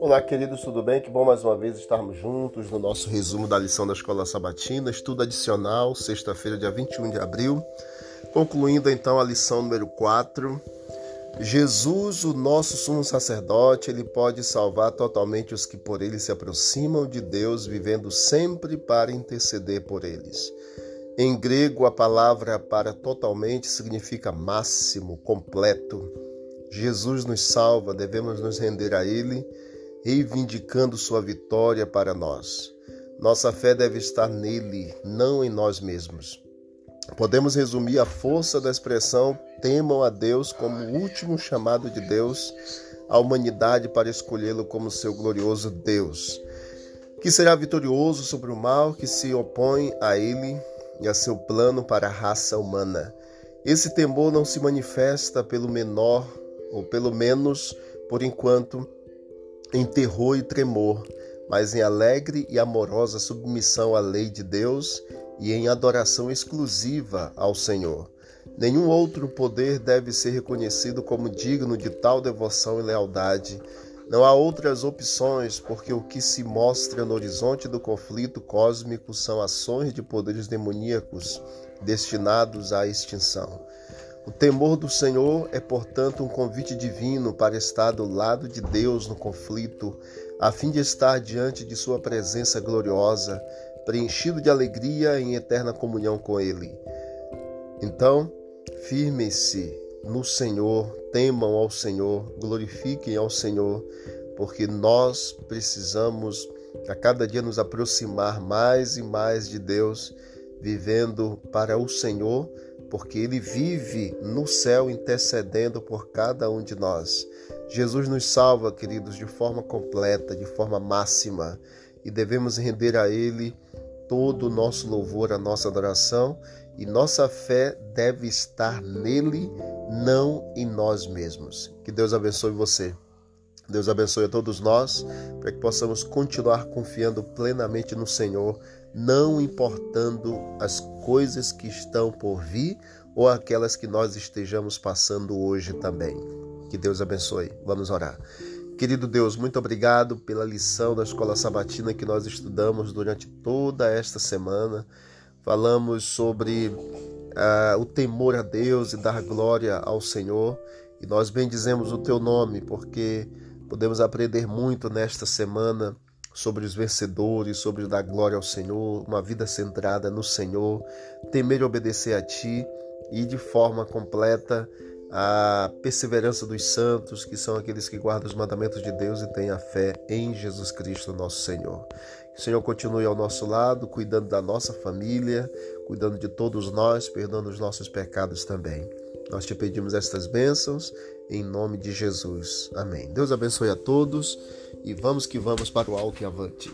Olá, queridos, tudo bem? Que bom mais uma vez estarmos juntos no nosso resumo da lição da Escola Sabatina, estudo adicional, sexta-feira, dia 21 de abril. Concluindo então a lição número 4. Jesus, o nosso sumo sacerdote, ele pode salvar totalmente os que por ele se aproximam de Deus, vivendo sempre para interceder por eles. Em grego, a palavra para totalmente significa máximo, completo. Jesus nos salva, devemos nos render a ele reivindicando sua vitória para nós. Nossa fé deve estar nele, não em nós mesmos. Podemos resumir a força da expressão temam a Deus como o último chamado de Deus à humanidade para escolhê-lo como seu glorioso Deus, que será vitorioso sobre o mal que se opõe a ele e a seu plano para a raça humana. Esse temor não se manifesta pelo menor, ou pelo menos por enquanto, em terror e tremor, mas em alegre e amorosa submissão à lei de Deus e em adoração exclusiva ao Senhor. Nenhum outro poder deve ser reconhecido como digno de tal devoção e lealdade. Não há outras opções, porque o que se mostra no horizonte do conflito cósmico são ações de poderes demoníacos destinados à extinção. O temor do Senhor é, portanto, um convite divino para estar do lado de Deus no conflito, a fim de estar diante de Sua presença gloriosa, preenchido de alegria em eterna comunhão com Ele. Então, firmem-se no Senhor, temam ao Senhor, glorifiquem ao Senhor, porque nós precisamos a cada dia nos aproximar mais e mais de Deus, vivendo para o Senhor porque ele vive no céu intercedendo por cada um de nós. Jesus nos salva, queridos, de forma completa, de forma máxima, e devemos render a ele todo o nosso louvor, a nossa adoração, e nossa fé deve estar nele, não em nós mesmos. Que Deus abençoe você. Deus abençoe a todos nós, para que possamos continuar confiando plenamente no Senhor, não importando as coisas que estão por vir ou aquelas que nós estejamos passando hoje também. Que Deus abençoe. Vamos orar. Querido Deus, muito obrigado pela lição da escola sabatina que nós estudamos durante toda esta semana. Falamos sobre uh, o temor a Deus e dar glória ao Senhor. E nós bendizemos o teu nome, porque Podemos aprender muito nesta semana sobre os vencedores, sobre dar glória ao Senhor, uma vida centrada no Senhor, temer e obedecer a Ti e de forma completa a perseverança dos santos, que são aqueles que guardam os mandamentos de Deus e têm a fé em Jesus Cristo, nosso Senhor. Que o Senhor continue ao nosso lado, cuidando da nossa família, cuidando de todos nós, perdoando os nossos pecados também. Nós te pedimos estas bênçãos em nome de Jesus. Amém. Deus abençoe a todos e vamos que vamos para o alto e avante.